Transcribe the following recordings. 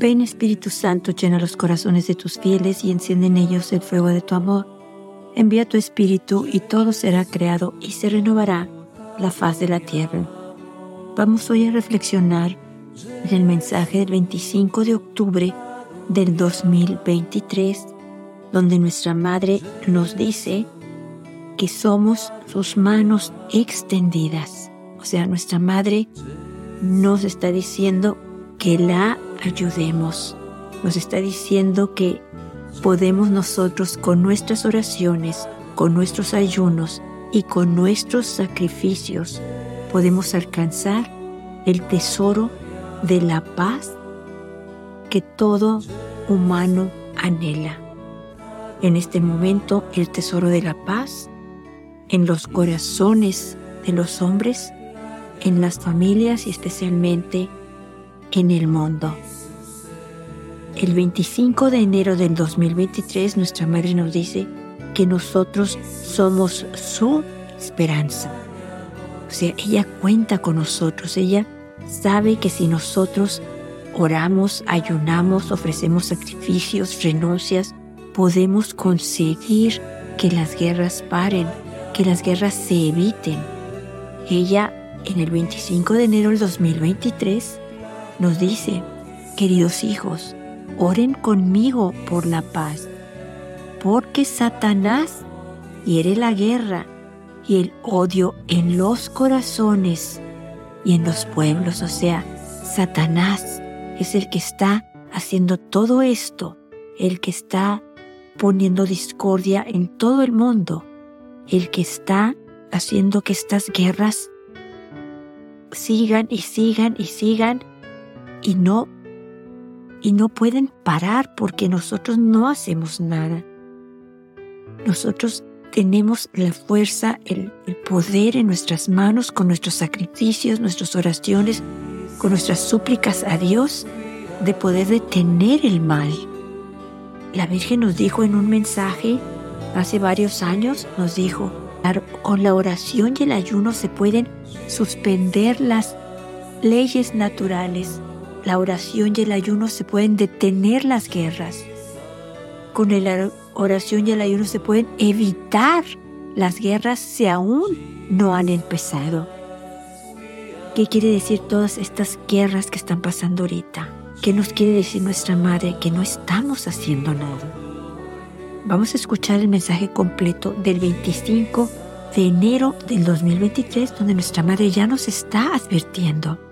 Ven Espíritu Santo, llena los corazones de tus fieles y enciende en ellos el fuego de tu amor. Envía tu Espíritu y todo será creado y se renovará la faz de la tierra. Vamos hoy a reflexionar en el mensaje del 25 de octubre del 2023, donde nuestra Madre nos dice que somos sus manos extendidas. O sea, nuestra Madre nos está diciendo que la ayudemos. Nos está diciendo que podemos nosotros con nuestras oraciones, con nuestros ayunos y con nuestros sacrificios, podemos alcanzar el tesoro de la paz que todo humano anhela. En este momento, el tesoro de la paz en los corazones de los hombres, en las familias y especialmente en el mundo. El 25 de enero del 2023 nuestra madre nos dice que nosotros somos su esperanza. O sea, ella cuenta con nosotros, ella sabe que si nosotros oramos, ayunamos, ofrecemos sacrificios, renuncias, podemos conseguir que las guerras paren, que las guerras se eviten. Ella en el 25 de enero del 2023 nos dice, queridos hijos, oren conmigo por la paz, porque Satanás quiere la guerra y el odio en los corazones y en los pueblos. O sea, Satanás es el que está haciendo todo esto, el que está poniendo discordia en todo el mundo, el que está haciendo que estas guerras sigan y sigan y sigan y no y no pueden parar porque nosotros no hacemos nada. Nosotros tenemos la fuerza, el, el, poder en nuestras manos con nuestros sacrificios, nuestras oraciones, con nuestras súplicas a Dios de poder detener el mal. La Virgen nos dijo en un mensaje hace varios años, nos dijo, con la oración y el ayuno se pueden suspender las leyes naturales la oración y el ayuno se pueden detener las guerras. Con la oración y el ayuno se pueden evitar las guerras si aún no han empezado. ¿Qué quiere decir todas estas guerras que están pasando ahorita? ¿Qué nos quiere decir nuestra madre? Que no estamos haciendo nada. Vamos a escuchar el mensaje completo del 25 de enero del 2023, donde nuestra madre ya nos está advirtiendo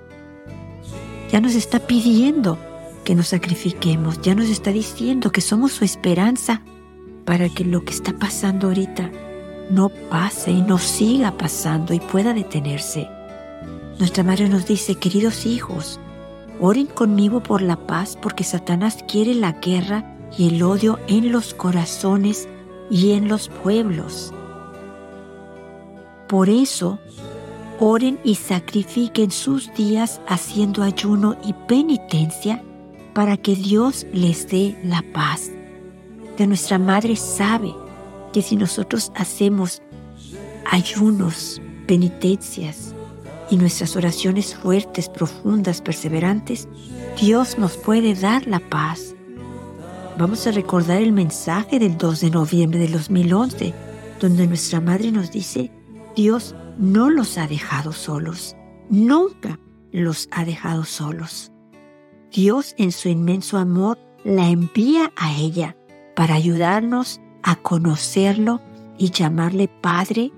ya nos está pidiendo que nos sacrifiquemos, ya nos está diciendo que somos su esperanza para que lo que está pasando ahorita no pase y no siga pasando y pueda detenerse. Nuestra madre nos dice, queridos hijos, oren conmigo por la paz porque Satanás quiere la guerra y el odio en los corazones y en los pueblos. Por eso oren y sacrifiquen sus días haciendo ayuno y penitencia para que Dios les dé la paz. Que nuestra Madre sabe que si nosotros hacemos ayunos, penitencias y nuestras oraciones fuertes, profundas, perseverantes, Dios nos puede dar la paz. Vamos a recordar el mensaje del 2 de noviembre de 2011, donde nuestra Madre nos dice, Dios no los ha dejado solos, nunca los ha dejado solos. Dios en su inmenso amor la envía a ella para ayudarnos a conocerlo y llamarle Padre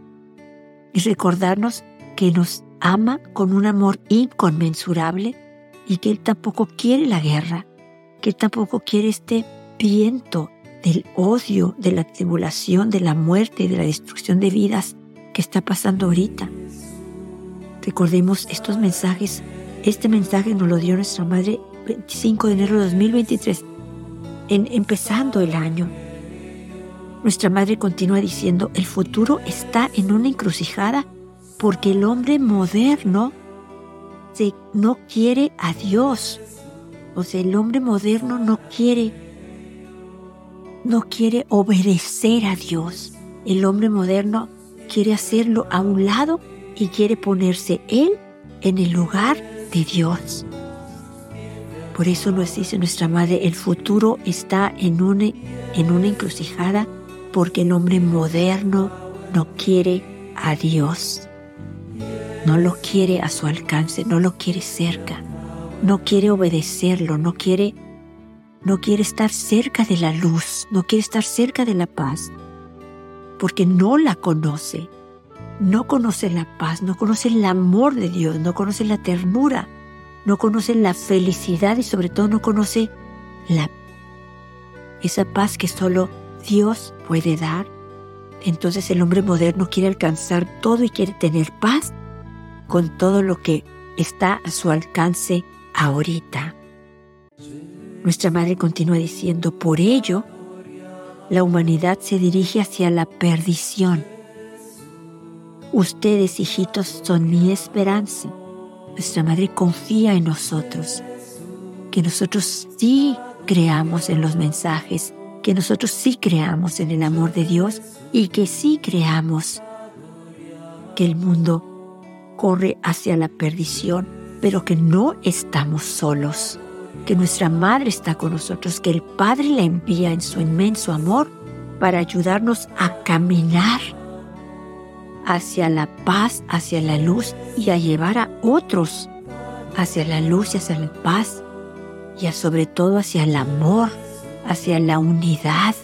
y recordarnos que nos ama con un amor inconmensurable y que Él tampoco quiere la guerra, que Él tampoco quiere este viento del odio, de la tribulación, de la muerte y de la destrucción de vidas está pasando ahorita. Recordemos estos mensajes. Este mensaje nos lo dio nuestra madre 25 de enero de 2023, en, empezando el año. Nuestra madre continúa diciendo, el futuro está en una encrucijada porque el hombre moderno se, no quiere a Dios. O sea, el hombre moderno no quiere, no quiere obedecer a Dios. El hombre moderno quiere hacerlo a un lado y quiere ponerse Él en el lugar de Dios. Por eso nos dice nuestra madre, el futuro está en una, en una encrucijada porque el hombre moderno no quiere a Dios, no lo quiere a su alcance, no lo quiere cerca, no quiere obedecerlo, no quiere, no quiere estar cerca de la luz, no quiere estar cerca de la paz, porque no la conoce, no conoce la paz, no conoce el amor de Dios, no conoce la ternura, no conoce la felicidad y sobre todo no conoce la esa paz que solo Dios puede dar. Entonces el hombre moderno quiere alcanzar todo y quiere tener paz con todo lo que está a su alcance ahorita. Nuestra madre continúa diciendo, por ello, la humanidad se dirige hacia la perdición. Ustedes, hijitos, son mi esperanza. Nuestra madre confía en nosotros, que nosotros sí creamos en los mensajes que nosotros sí creamos en el amor de Dios y que sí creamos que el mundo corre hacia la perdición, pero que no estamos solos, que nuestra Madre está con nosotros, que el Padre la envía en su inmenso amor para ayudarnos a caminar hacia la paz, hacia la luz y a llevar a otros hacia la luz y hacia la paz y sobre todo hacia el amor hacia la unidad,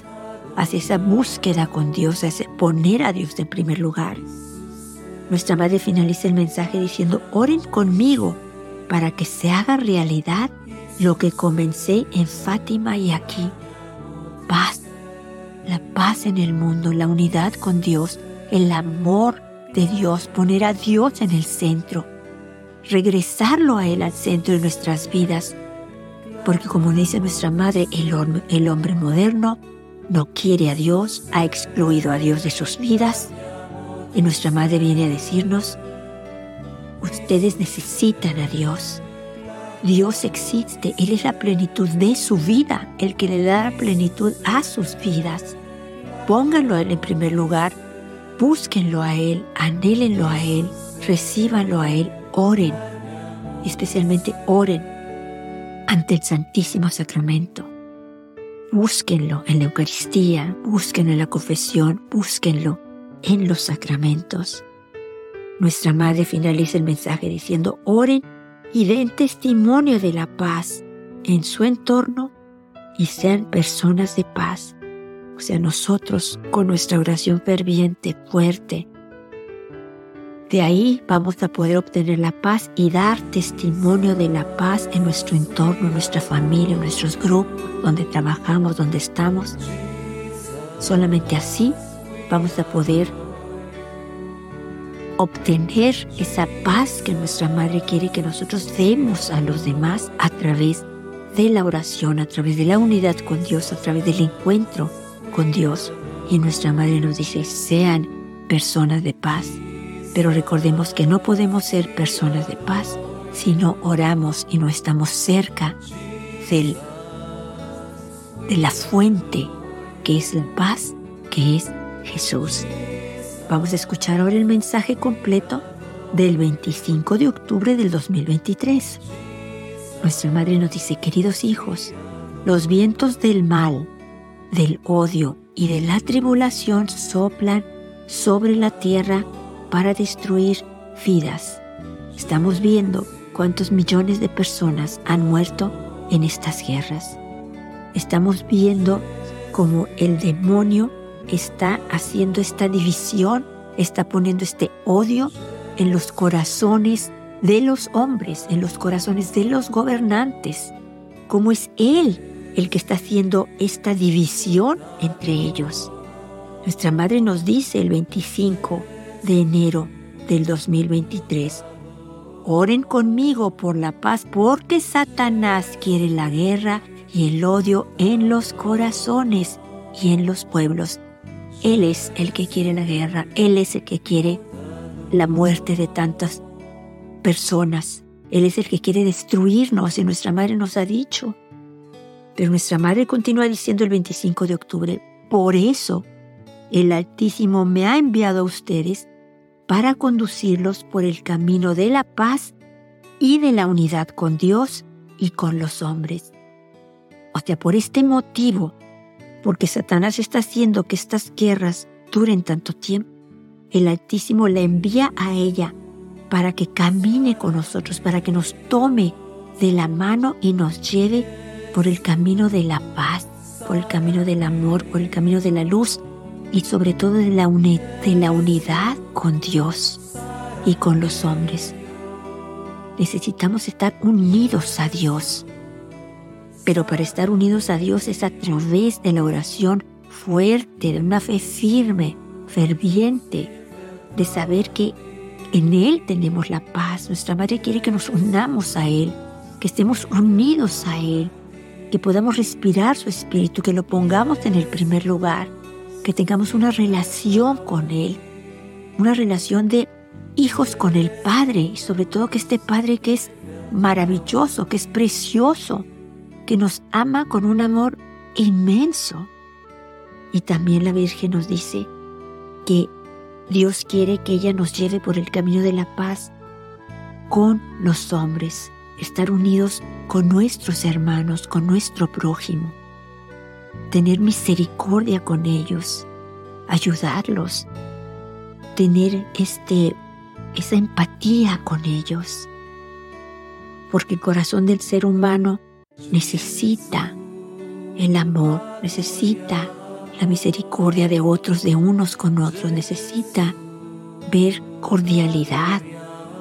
hacia esa búsqueda con Dios, hacia poner a Dios en primer lugar. Nuestra madre finaliza el mensaje diciendo, oren conmigo para que se haga realidad lo que comencé en Fátima y aquí. Paz, la paz en el mundo, la unidad con Dios, el amor de Dios, poner a Dios en el centro, regresarlo a Él al centro de nuestras vidas porque como dice nuestra madre, el, hombre moderno no quiere a Dios, ha excluido a Dios de sus vidas. Y nuestra madre viene a decirnos, ustedes necesitan a Dios. Dios existe, Él es la plenitud de su vida, el que le da plenitud a sus vidas. Pónganlo a Él en primer lugar, búsquenlo a Él, anhélenlo a Él, recíbanlo a Él, oren, especialmente oren ante el Santísimo Sacramento. Búsquenlo en la Eucaristía, búsquenlo en la confesión, búsquenlo en los sacramentos. Nuestra Madre finaliza el mensaje diciendo, oren y den testimonio de la paz en su entorno y sean personas de paz. O sea, nosotros con nuestra oración ferviente, fuerte, de ahí vamos a poder obtener la paz y dar testimonio de la paz en nuestro entorno, en nuestra familia, en nuestros grupos, donde trabajamos, donde estamos. Solamente así vamos a poder obtener esa paz que nuestra Madre quiere que nosotros demos a los demás a través de la oración, a través de la unidad con Dios, a través del encuentro con Dios. Y nuestra Madre nos dice, sean personas de paz, pero recordemos que no podemos ser personas de paz si no oramos y no estamos cerca de la fuente que es la paz, que es Jesús. Vamos a escuchar ahora el mensaje completo del 25 de octubre del 2023. Nuestra Madre nos dice, queridos hijos, los vientos del mal, del odio y de la tribulación soplan sobre la tierra para destruir vidas. Estamos viendo cuántos millones de personas han muerto en estas guerras. Estamos viendo cómo el demonio está haciendo esta división, está poniendo este odio en los corazones de los hombres, en los corazones de los gobernantes. Cómo es Él el que está haciendo esta división entre ellos. Nuestra madre nos dice el 25 de enero del 2023. Oren conmigo por la paz porque Satanás quiere la guerra y el odio en los corazones y en los pueblos. Él es el que quiere la guerra, Él es el que quiere la muerte de tantas personas. Él es el que quiere destruirnos y nuestra madre nos ha dicho. Pero nuestra madre continúa diciendo el 25 de octubre, por eso el Altísimo me ha enviado a ustedes para conducirlos por el camino de la paz y de la unidad con Dios y con los hombres. O sea, por este motivo, porque Satanás está haciendo que estas guerras duren tanto tiempo, el Altísimo le envía a ella para que camine con nosotros, para que nos tome de la mano y nos lleve por el camino de la paz, por el camino del amor, por el camino de la luz y sobre todo la, de la unidad con Dios y con los hombres. Necesitamos estar unidos a Dios. Pero para estar unidos a Dios es a través de la oración fuerte, de una fe firme, ferviente, de saber que en Él tenemos la paz. Nuestra Madre quiere que nos unamos a Él, que estemos unidos a Él, que podamos respirar su espíritu, que lo pongamos en el primer lugar, que tengamos una relación con Él, una relación de hijos con el Padre y sobre todo que este Padre que es maravilloso, que es precioso, que nos ama con un amor inmenso. Y también la Virgen nos dice que Dios quiere que ella nos lleve por el camino de la paz con los hombres, estar unidos con nuestros hermanos, con nuestro prójimo, tener misericordia con ellos, ayudarlos, tener este, esa empatía con ellos, porque el corazón del ser humano necesita el amor, necesita la misericordia de otros, de unos con otros. Necesita ver cordialidad,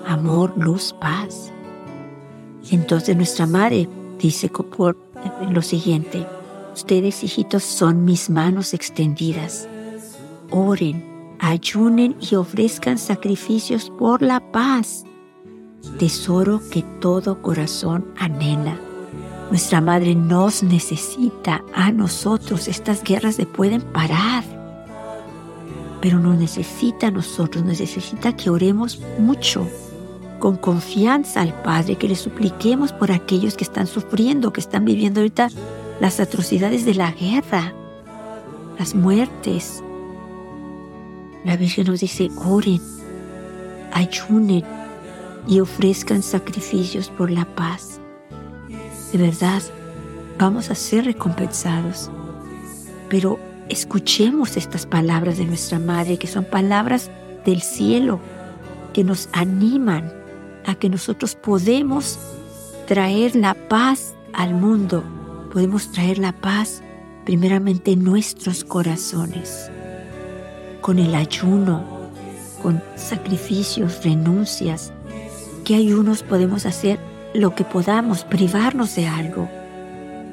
amor, luz, paz. Entonces nuestra madre dice por lo siguiente, ustedes hijitos son mis manos extendidas. Oren, ayunen y ofrezcan sacrificios por la paz, tesoro que todo corazón anhela. Nuestra Madre nos necesita a nosotros. Estas guerras se pueden parar. Pero nos necesita a nosotros, nos necesita que oremos mucho, con confianza al Padre, que le supliquemos por aquellos que están sufriendo, que están viviendo ahorita las atrocidades de la guerra, las muertes. La Virgen nos dice, oren, ayunen y ofrezcan sacrificios por la paz de verdad vamos a ser recompensados. Pero escuchemos estas palabras de nuestra Madre, que son palabras del cielo, que nos animan a que nosotros podemos traer la paz al mundo, podemos traer la paz primeramente en nuestros corazones, con el ayuno, con sacrificios, renuncias. ¿Qué ayunos podemos hacer? Lo que podamos, privarnos de algo,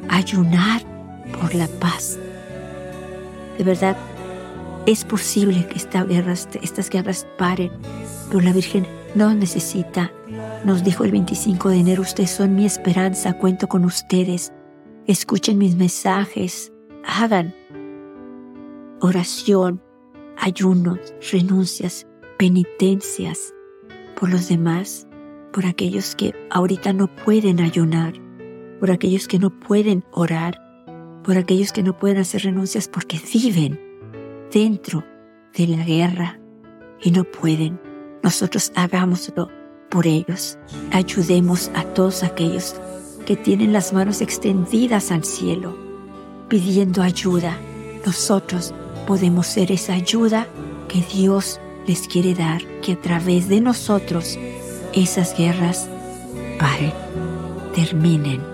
ayunar por la paz. De verdad, es posible que esta guerra, estas guerras paren, pero la Virgen no necesita. Nos dijo el 25 de enero, ustedes son mi esperanza, cuento con ustedes. Escuchen mis mensajes, hagan oración, ayunos, renuncias, penitencias por los demás por aquellos que ahorita no pueden ayunar, por aquellos que no pueden orar, por aquellos que no pueden hacer renuncias porque viven dentro de la guerra y no pueden. Nosotros hagámoslo por ellos. Ayudemos a todos aquellos que tienen las manos extendidas al cielo, pidiendo ayuda. Nosotros podemos ser esa ayuda que Dios les quiere dar, que a través de nosotros esas guerras paren, terminen